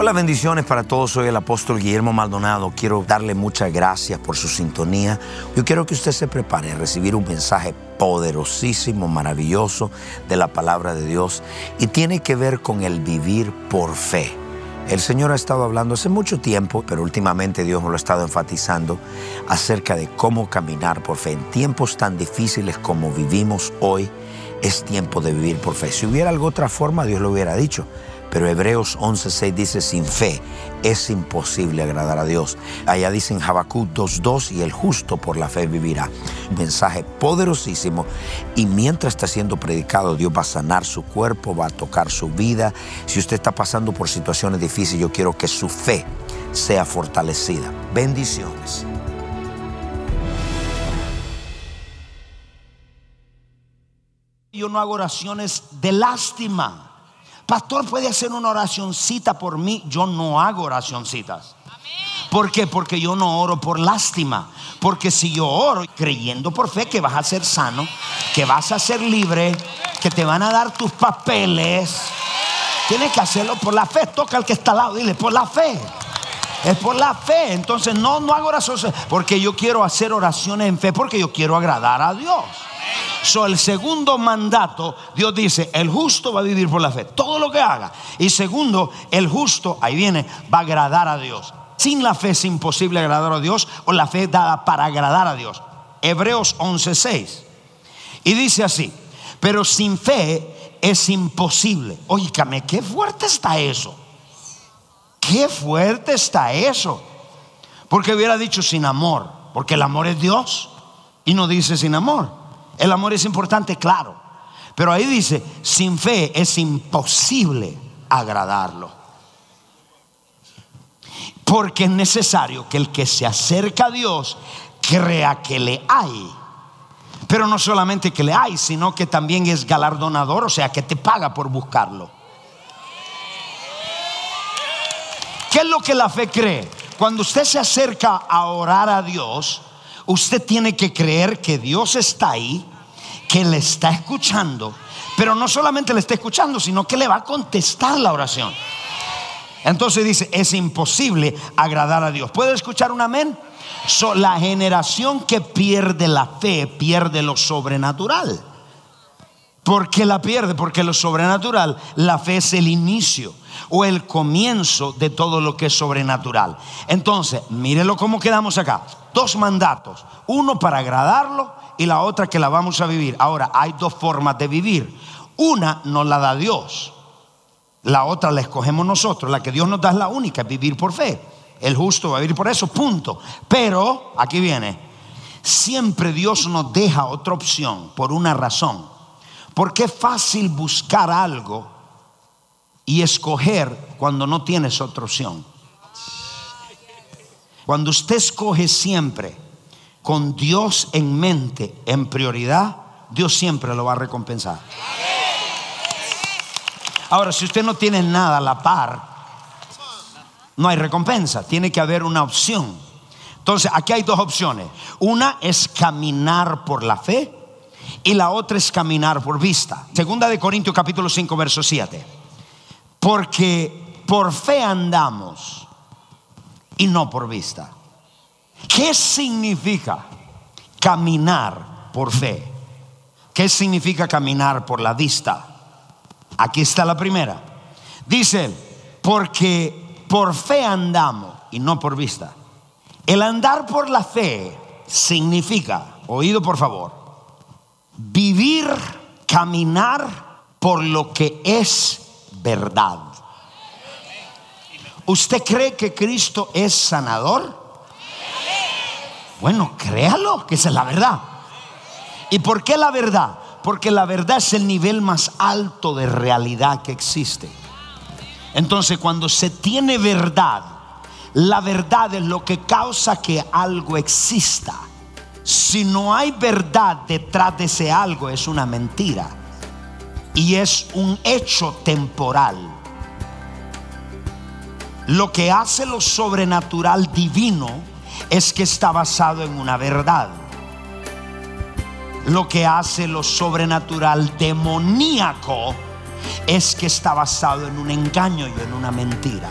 Hola, bendiciones para todos. Soy el apóstol Guillermo Maldonado. Quiero darle muchas gracias por su sintonía. Yo quiero que usted se prepare a recibir un mensaje poderosísimo, maravilloso de la palabra de Dios y tiene que ver con el vivir por fe. El Señor ha estado hablando hace mucho tiempo, pero últimamente Dios lo ha estado enfatizando acerca de cómo caminar por fe. En tiempos tan difíciles como vivimos hoy, es tiempo de vivir por fe. Si hubiera alguna otra forma, Dios lo hubiera dicho. Pero Hebreos 11:6 dice, sin fe es imposible agradar a Dios. Allá dice en Habacuc 2:2, y el justo por la fe vivirá. Mensaje poderosísimo. Y mientras está siendo predicado, Dios va a sanar su cuerpo, va a tocar su vida. Si usted está pasando por situaciones difíciles, yo quiero que su fe sea fortalecida. Bendiciones. Yo no hago oraciones de lástima. Pastor, puede hacer una oracioncita por mí. Yo no hago oracioncitas. ¿Por qué? Porque yo no oro por lástima. Porque si yo oro creyendo por fe que vas a ser sano, que vas a ser libre, que te van a dar tus papeles, tienes que hacerlo por la fe. Toca al que está al lado, dile, por la fe. Es por la fe. Entonces no, no hago oraciones porque yo quiero hacer oraciones en fe, porque yo quiero agradar a Dios. So, el segundo mandato, Dios dice, el justo va a vivir por la fe, todo lo que haga. Y segundo, el justo, ahí viene, va a agradar a Dios. Sin la fe es imposible agradar a Dios o la fe dada para agradar a Dios. Hebreos 11:6. Y dice así, pero sin fe es imposible. Oígame, qué fuerte está eso. Qué fuerte está eso. Porque hubiera dicho sin amor, porque el amor es Dios y no dice sin amor. El amor es importante, claro. Pero ahí dice, sin fe es imposible agradarlo. Porque es necesario que el que se acerca a Dios crea que le hay. Pero no solamente que le hay, sino que también es galardonador, o sea, que te paga por buscarlo. ¿Qué es lo que la fe cree? Cuando usted se acerca a orar a Dios, usted tiene que creer que Dios está ahí, que le está escuchando, pero no solamente le está escuchando, sino que le va a contestar la oración. Entonces dice, es imposible agradar a Dios. ¿Puede escuchar un amén? la generación que pierde la fe pierde lo sobrenatural. ¿Por qué la pierde? Porque lo sobrenatural, la fe es el inicio o el comienzo de todo lo que es sobrenatural. Entonces, mírelo cómo quedamos acá. Dos mandatos, uno para agradarlo y la otra que la vamos a vivir. Ahora, hay dos formas de vivir. Una nos la da Dios. La otra la escogemos nosotros. La que Dios nos da es la única, vivir por fe. El justo va a vivir por eso, punto. Pero, aquí viene, siempre Dios nos deja otra opción por una razón. Porque es fácil buscar algo y escoger cuando no tienes otra opción. Cuando usted escoge siempre con Dios en mente, en prioridad, Dios siempre lo va a recompensar. Ahora, si usted no tiene nada a la par, no hay recompensa, tiene que haber una opción. Entonces, aquí hay dos opciones. Una es caminar por la fe y la otra es caminar por vista. Segunda de Corintios capítulo 5, verso 7. Porque por fe andamos y no por vista. ¿Qué significa caminar por fe? ¿Qué significa caminar por la vista? Aquí está la primera. Dice, porque por fe andamos y no por vista. El andar por la fe significa, oído por favor, vivir, caminar por lo que es verdad. ¿Usted cree que Cristo es sanador? Bueno, créalo, que esa es la verdad. ¿Y por qué la verdad? Porque la verdad es el nivel más alto de realidad que existe. Entonces, cuando se tiene verdad, la verdad es lo que causa que algo exista. Si no hay verdad detrás de ese algo, es una mentira. Y es un hecho temporal. Lo que hace lo sobrenatural divino es que está basado en una verdad. Lo que hace lo sobrenatural demoníaco es que está basado en un engaño y en una mentira.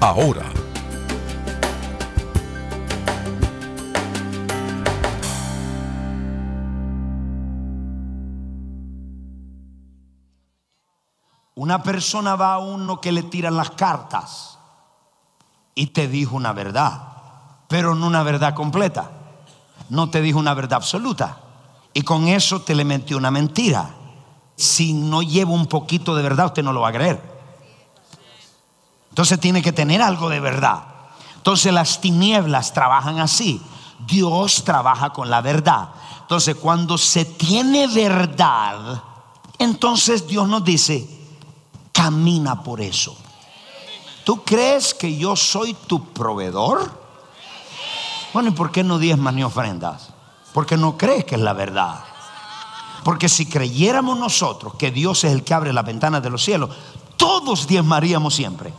ahora. Una persona va a uno que le tiran las cartas y te dijo una verdad, pero no una verdad completa. No te dijo una verdad absoluta. Y con eso te le metió una mentira. Si no lleva un poquito de verdad, usted no lo va a creer. Entonces tiene que tener algo de verdad. Entonces las tinieblas trabajan así. Dios trabaja con la verdad. Entonces cuando se tiene verdad, entonces Dios nos dice, camina por eso. ¿Tú crees que yo soy tu proveedor? Bueno, ¿y por qué no diezmas ni ofrendas? Porque no crees que es la verdad. Porque si creyéramos nosotros que Dios es el que abre las ventanas de los cielos, todos diezmaríamos siempre.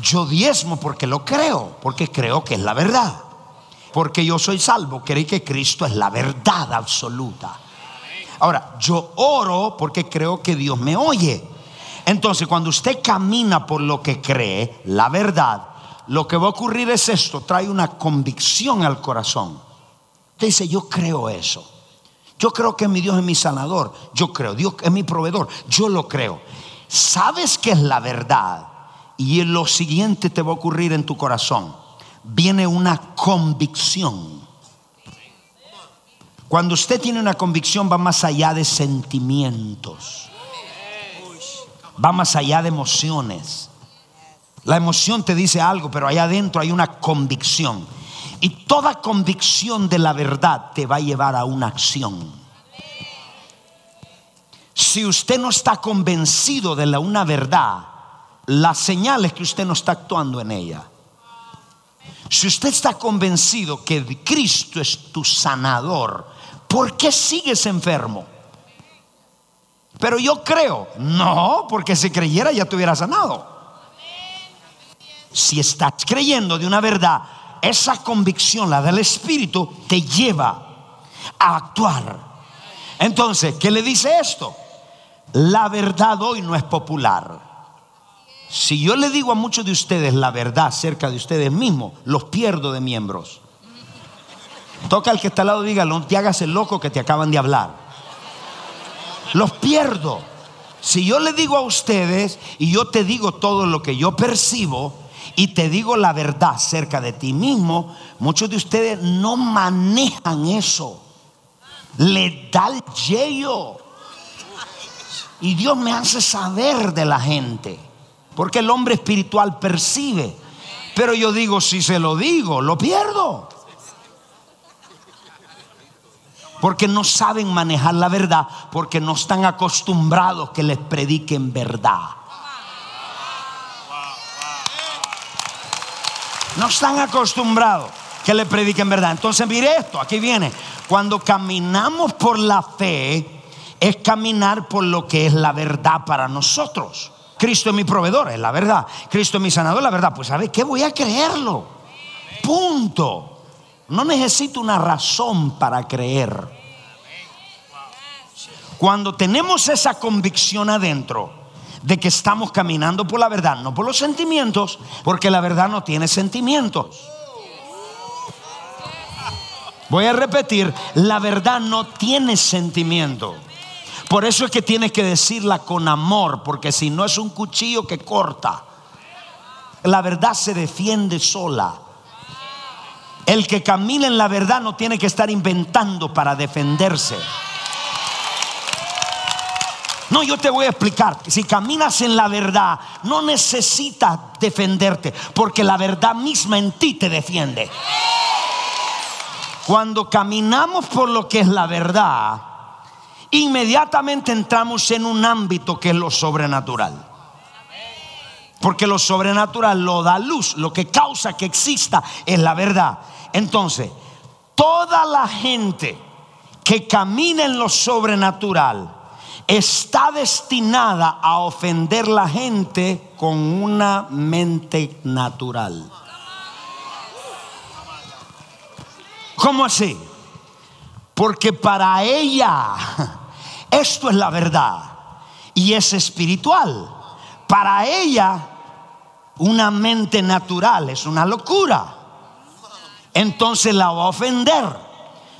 Yo diezmo porque lo creo, porque creo que es la verdad. Porque yo soy salvo, creo que Cristo es la verdad absoluta. Ahora, yo oro porque creo que Dios me oye. Entonces, cuando usted camina por lo que cree, la verdad, lo que va a ocurrir es esto, trae una convicción al corazón. Usted dice, yo creo eso. Yo creo que mi Dios es mi sanador. Yo creo, Dios es mi proveedor. Yo lo creo. Sabes que es la verdad. Y lo siguiente te va a ocurrir en tu corazón. Viene una convicción. Cuando usted tiene una convicción va más allá de sentimientos va más allá de emociones. La emoción te dice algo, pero allá adentro hay una convicción. Y toda convicción de la verdad te va a llevar a una acción. Si usted no está convencido de la una verdad, la señal es que usted no está actuando en ella. Si usted está convencido que Cristo es tu sanador, ¿por qué sigues enfermo? Pero yo creo, no, porque si creyera ya te hubiera sanado. Si estás creyendo de una verdad, esa convicción, la del Espíritu, te lleva a actuar. Entonces, ¿qué le dice esto? La verdad hoy no es popular. Si yo le digo a muchos de ustedes la verdad acerca de ustedes mismos, los pierdo de miembros. Toca al que está al lado, diga, no te hagas el loco que te acaban de hablar los pierdo. Si yo le digo a ustedes y yo te digo todo lo que yo percibo y te digo la verdad acerca de ti mismo, muchos de ustedes no manejan eso. Le da el yello. Y Dios me hace saber de la gente. Porque el hombre espiritual percibe. Pero yo digo, si se lo digo, lo pierdo porque no saben manejar la verdad, porque no están acostumbrados que les prediquen verdad. No están acostumbrados. que le prediquen verdad. Entonces mire esto, aquí viene. Cuando caminamos por la fe, es caminar por lo que es la verdad para nosotros. Cristo es mi proveedor, es la verdad. Cristo es mi sanador, la verdad. Pues ¿sabe qué? Voy a creerlo. Punto. No necesito una razón para creer. Cuando tenemos esa convicción adentro de que estamos caminando por la verdad, no por los sentimientos, porque la verdad no tiene sentimientos. Voy a repetir, la verdad no tiene sentimiento. Por eso es que tienes que decirla con amor, porque si no es un cuchillo que corta. La verdad se defiende sola. El que camina en la verdad no tiene que estar inventando para defenderse. No, yo te voy a explicar. Si caminas en la verdad, no necesitas defenderte, porque la verdad misma en ti te defiende. Cuando caminamos por lo que es la verdad, inmediatamente entramos en un ámbito que es lo sobrenatural. Porque lo sobrenatural lo da luz, lo que causa que exista es la verdad. Entonces, toda la gente que camina en lo sobrenatural está destinada a ofender la gente con una mente natural. ¿Cómo así? Porque para ella esto es la verdad y es espiritual. Para ella una mente natural es una locura. Entonces la va a ofender.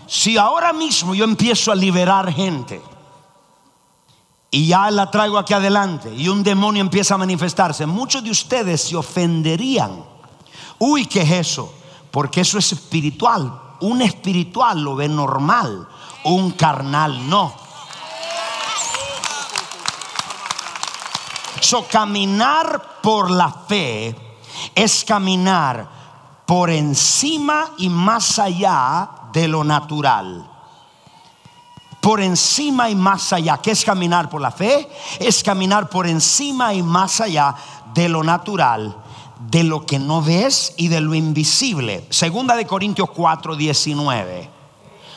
Si ahora mismo yo empiezo a liberar gente y ya la traigo aquí adelante y un demonio empieza a manifestarse, muchos de ustedes se ofenderían. Uy, ¿qué es eso? Porque eso es espiritual. Un espiritual lo ve normal, un carnal no. So, caminar por la fe es caminar por encima y más allá de lo natural. Por encima y más allá. ¿Qué es caminar por la fe? Es caminar por encima y más allá de lo natural de lo que no ves y de lo invisible. Segunda de Corintios 4, 19.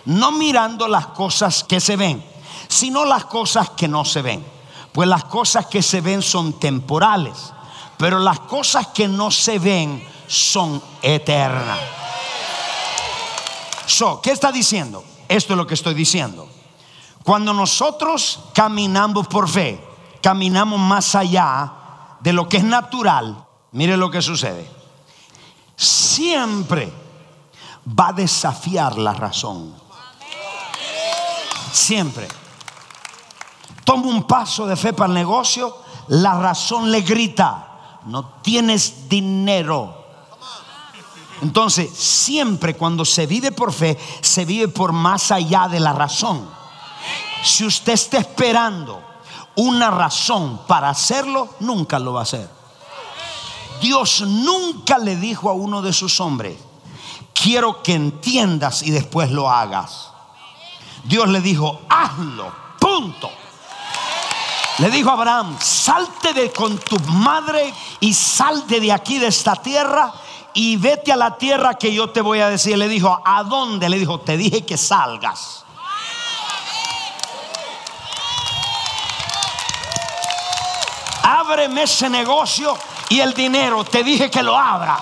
No mirando las cosas que se ven, sino las cosas que no se ven. Pues las cosas que se ven son temporales, pero las cosas que no se ven son eternas. So, ¿qué está diciendo? Esto es lo que estoy diciendo. Cuando nosotros caminamos por fe, caminamos más allá de lo que es natural, Mire lo que sucede. Siempre va a desafiar la razón. Siempre. Toma un paso de fe para el negocio, la razón le grita, no tienes dinero. Entonces, siempre cuando se vive por fe, se vive por más allá de la razón. Si usted está esperando una razón para hacerlo, nunca lo va a hacer. Dios nunca le dijo a uno de sus hombres, quiero que entiendas y después lo hagas. Dios le dijo, hazlo, punto. Le dijo a Abraham, salte de con tu madre y salte de aquí de esta tierra y vete a la tierra que yo te voy a decir. Le dijo, ¿a dónde? Le dijo, te dije que salgas. Ábreme ese negocio y el dinero, te dije que lo abra.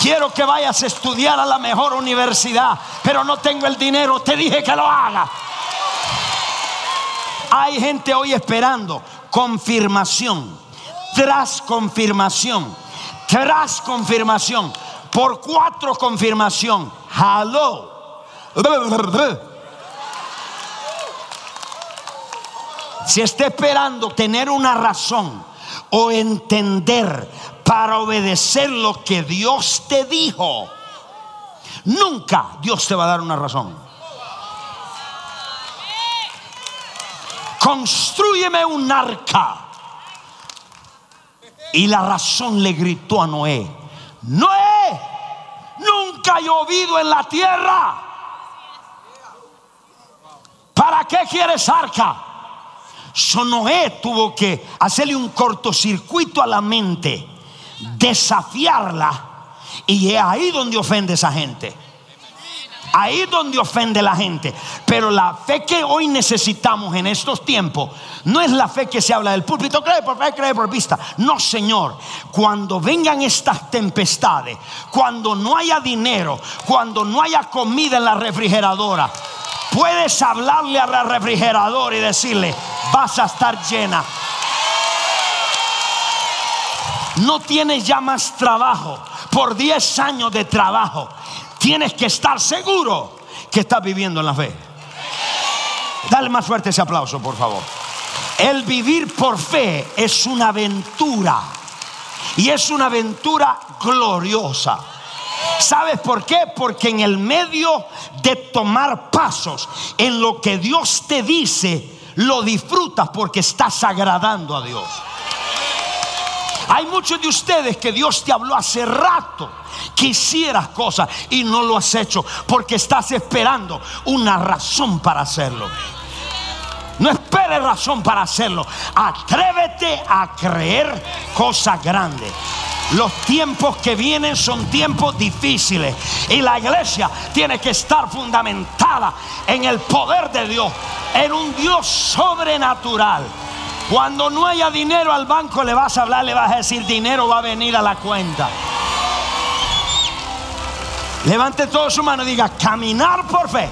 Quiero que vayas a estudiar a la mejor universidad, pero no tengo el dinero, te dije que lo haga. Hay gente hoy esperando confirmación, tras confirmación, tras confirmación, por cuatro confirmación. Hello. Si está esperando tener una razón o entender para obedecer lo que Dios te dijo, nunca Dios te va a dar una razón. Construyeme un arca. Y la razón le gritó a Noé, Noé, nunca ha llovido en la tierra. ¿Para qué quieres arca? Sonoé tuvo que hacerle un cortocircuito a la mente, desafiarla Y es ahí donde ofende esa gente. Ahí donde ofende la gente. Pero la fe que hoy necesitamos en estos tiempos no es la fe que se habla del púlpito, cree por fe, cree por vista. No, Señor. Cuando vengan estas tempestades, cuando no haya dinero, cuando no haya comida en la refrigeradora, puedes hablarle a la refrigeradora y decirle, vas a estar llena. No tienes ya más trabajo. Por 10 años de trabajo tienes que estar seguro que estás viviendo en la fe. Dale más fuerte ese aplauso, por favor. El vivir por fe es una aventura. Y es una aventura gloriosa. ¿Sabes por qué? Porque en el medio de tomar pasos en lo que Dios te dice, lo disfrutas porque estás agradando a Dios. Hay muchos de ustedes que Dios te habló hace rato quisieras cosas y no lo has hecho porque estás esperando una razón para hacerlo. No esperes razón para hacerlo. Atrévete a creer cosas grandes. Los tiempos que vienen son tiempos difíciles y la iglesia tiene que estar fundamentada en el poder de Dios, en un Dios sobrenatural. Cuando no haya dinero al banco le vas a hablar, le vas a decir dinero va a venir a la cuenta. Levante todo su mano y diga, caminar por fe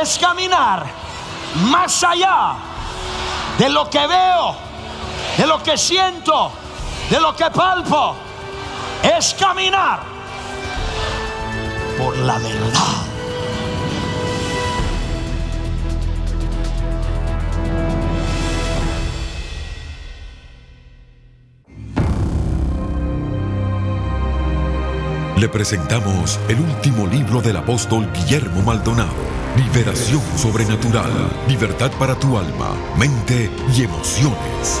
es caminar más allá de lo que veo, de lo que siento, de lo que palpo. Es caminar por la verdad. Le presentamos el último libro del apóstol Guillermo Maldonado. Liberación sobrenatural. Libertad para tu alma, mente y emociones.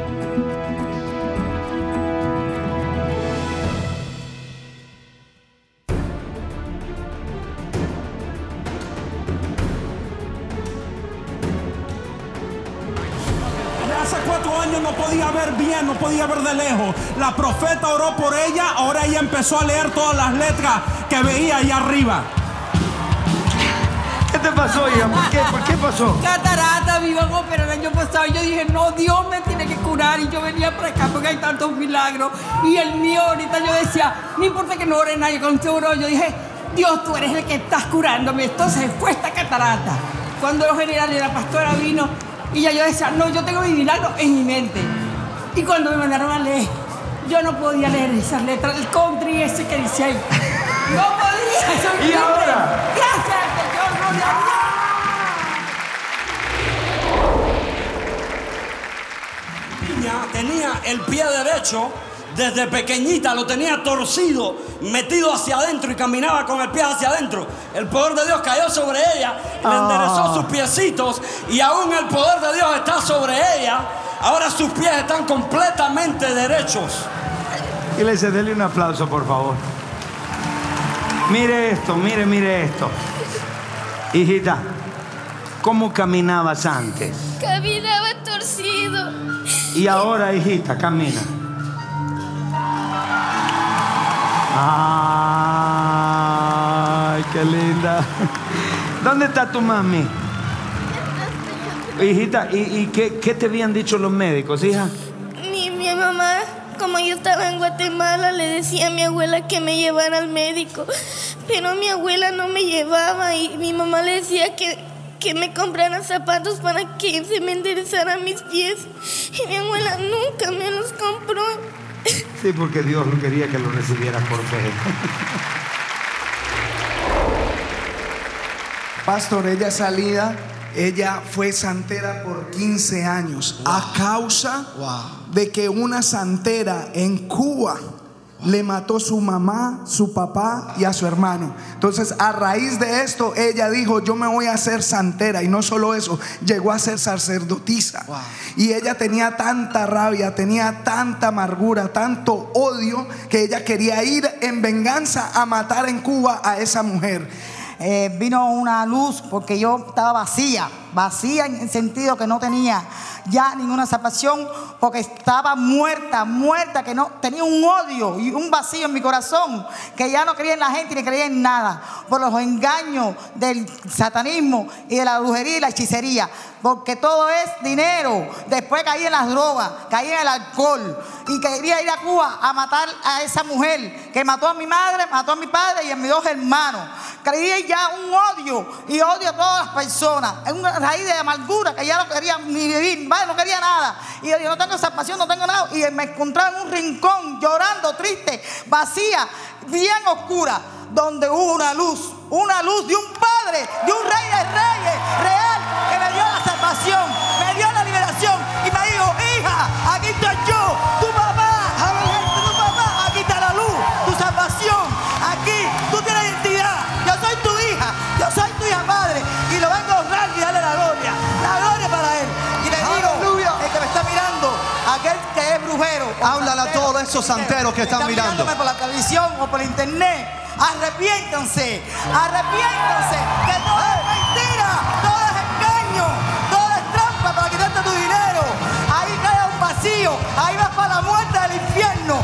La profeta oró por ella, ahora ella empezó a leer todas las letras que veía ahí arriba. ¿Qué te pasó, hija? ¿Por qué? ¿Por qué pasó? Catarata, mi iban a el año pasado. Yo dije, no, Dios me tiene que curar. Y yo venía para acá porque hay tantos milagros. Y el mío, ahorita yo decía, no importa que no ore nadie con oro. Yo dije, Dios, tú eres el que estás curándome. Entonces fue esta catarata. Cuando los generales, la pastora vino, y ya yo decía, no, yo tengo mi milagro en mi mente. Y cuando me mandaron a leer, yo no podía leer esas letras, el country ese que dice ahí. No podía. ¿Y ahora? Gracias, Señor, gloria Niña tenía el pie derecho desde pequeñita lo tenía torcido, metido hacia adentro y caminaba con el pie hacia adentro. El poder de Dios cayó sobre ella, le enderezó ah. sus piecitos y aún el poder de Dios está sobre ella Ahora sus pies están completamente derechos. Iglesia, denle un aplauso, por favor. Mire esto, mire, mire esto. Hijita, ¿cómo caminabas antes? Caminaba torcido. Y ahora, hijita, camina. Ay, qué linda. ¿Dónde está tu mami? Hijita, ¿y, y qué, qué te habían dicho los médicos, hija? Mi, mi mamá, como yo estaba en Guatemala, le decía a mi abuela que me llevara al médico. Pero mi abuela no me llevaba y mi mamá le decía que, que me compraran zapatos para que se me enderezaran mis pies. Y mi abuela nunca me los compró. Sí, porque Dios no quería que lo recibieras por fe. Pastor, ella salida, ella fue santera por 15 años a causa de que una santera en Cuba le mató su mamá, su papá y a su hermano. Entonces, a raíz de esto, ella dijo, yo me voy a hacer santera. Y no solo eso, llegó a ser sacerdotisa. Y ella tenía tanta rabia, tenía tanta amargura, tanto odio, que ella quería ir en venganza a matar en Cuba a esa mujer. Eh, vino una luz porque yo estaba vacía, vacía en el sentido que no tenía ya ninguna salvación porque estaba muerta, muerta, que no tenía un odio y un vacío en mi corazón, que ya no creía en la gente ni creía en nada, por los engaños del satanismo y de la brujería y la hechicería, porque todo es dinero. Después caí en las drogas, caí en el alcohol y quería ir a Cuba a matar a esa mujer que mató a mi madre, mató a mi padre y a mis dos hermanos. Creí ya un odio y odio a todas las personas, en una raíz de amargura que ya no quería ni vivir, vale, no quería nada. Y yo no tengo esa pasión, no tengo nada. Y me encontraba en un rincón llorando, triste, vacía, bien oscura, donde hubo una luz, una luz de un padre, de un rey de reyes, real, que me dio la salvación, que es brujero, o Háblale a todos esos santeros que están mirando. por la televisión o por internet, arrepiéntanse, arrepiéntanse, que todo es mentira, todo es engaño, todo es trampa para quitarte tu dinero. Ahí cae un vacío, ahí vas para la muerte del infierno.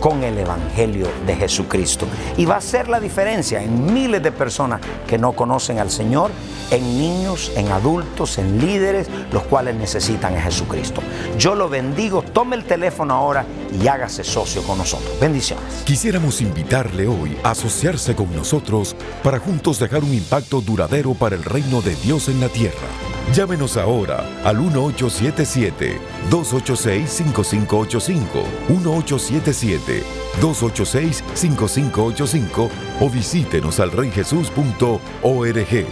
con el Evangelio de Jesucristo. Y va a ser la diferencia en miles de personas que no conocen al Señor, en niños, en adultos, en líderes, los cuales necesitan a Jesucristo. Yo lo bendigo, tome el teléfono ahora y hágase socio con nosotros. Bendiciones. Quisiéramos invitarle hoy a asociarse con nosotros para juntos dejar un impacto duradero para el reino de Dios en la tierra. Llámenos ahora al 1877-286-5585, 1877-286-5585 o visítenos al reyjesus.org.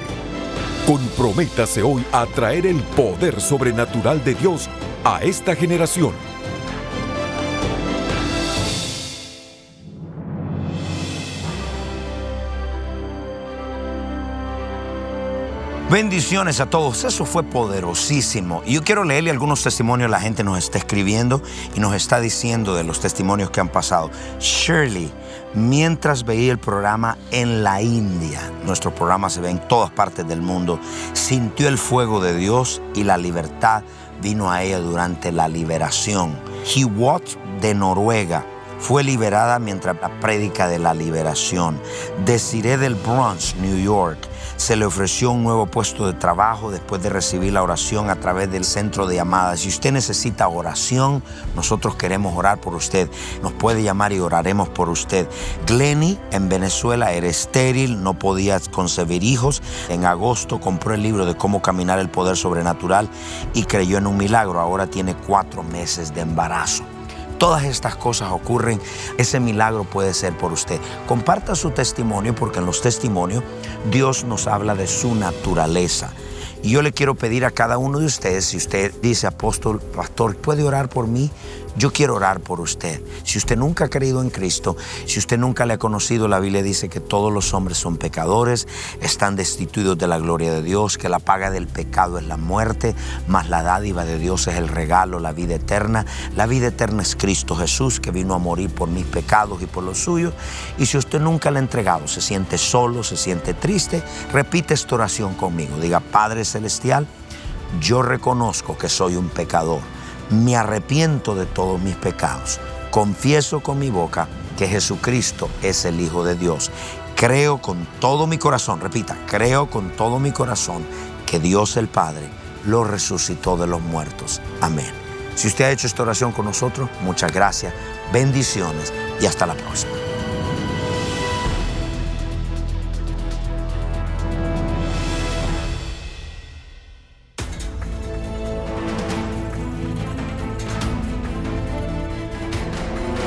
Comprométase hoy a traer el poder sobrenatural de Dios a esta generación. Bendiciones a todos, eso fue poderosísimo. Y yo quiero leerle algunos testimonios, la gente nos está escribiendo y nos está diciendo de los testimonios que han pasado. Shirley, mientras veía el programa en la India, nuestro programa se ve en todas partes del mundo, sintió el fuego de Dios y la libertad vino a ella durante la liberación. Hiwot de Noruega fue liberada mientras la prédica de la liberación. Desiree del Bronx, New York, se le ofreció un nuevo puesto de trabajo después de recibir la oración a través del centro de llamadas. Si usted necesita oración, nosotros queremos orar por usted. Nos puede llamar y oraremos por usted. Glenny en Venezuela era estéril, no podía concebir hijos. En agosto compró el libro de cómo caminar el poder sobrenatural y creyó en un milagro. Ahora tiene cuatro meses de embarazo. Todas estas cosas ocurren, ese milagro puede ser por usted. Comparta su testimonio porque en los testimonios Dios nos habla de su naturaleza. Y yo le quiero pedir a cada uno de ustedes, si usted dice, apóstol, pastor, ¿puede orar por mí? Yo quiero orar por usted. Si usted nunca ha creído en Cristo, si usted nunca le ha conocido, la Biblia dice que todos los hombres son pecadores, están destituidos de la gloria de Dios, que la paga del pecado es la muerte, mas la dádiva de Dios es el regalo, la vida eterna. La vida eterna es Cristo Jesús, que vino a morir por mis pecados y por los suyos. Y si usted nunca le ha entregado, se siente solo, se siente triste, repite esta oración conmigo. Diga, Padre Celestial, yo reconozco que soy un pecador me arrepiento de todos mis pecados. Confieso con mi boca que Jesucristo es el Hijo de Dios. Creo con todo mi corazón, repita, creo con todo mi corazón que Dios el Padre lo resucitó de los muertos. Amén. Si usted ha hecho esta oración con nosotros, muchas gracias, bendiciones y hasta la próxima.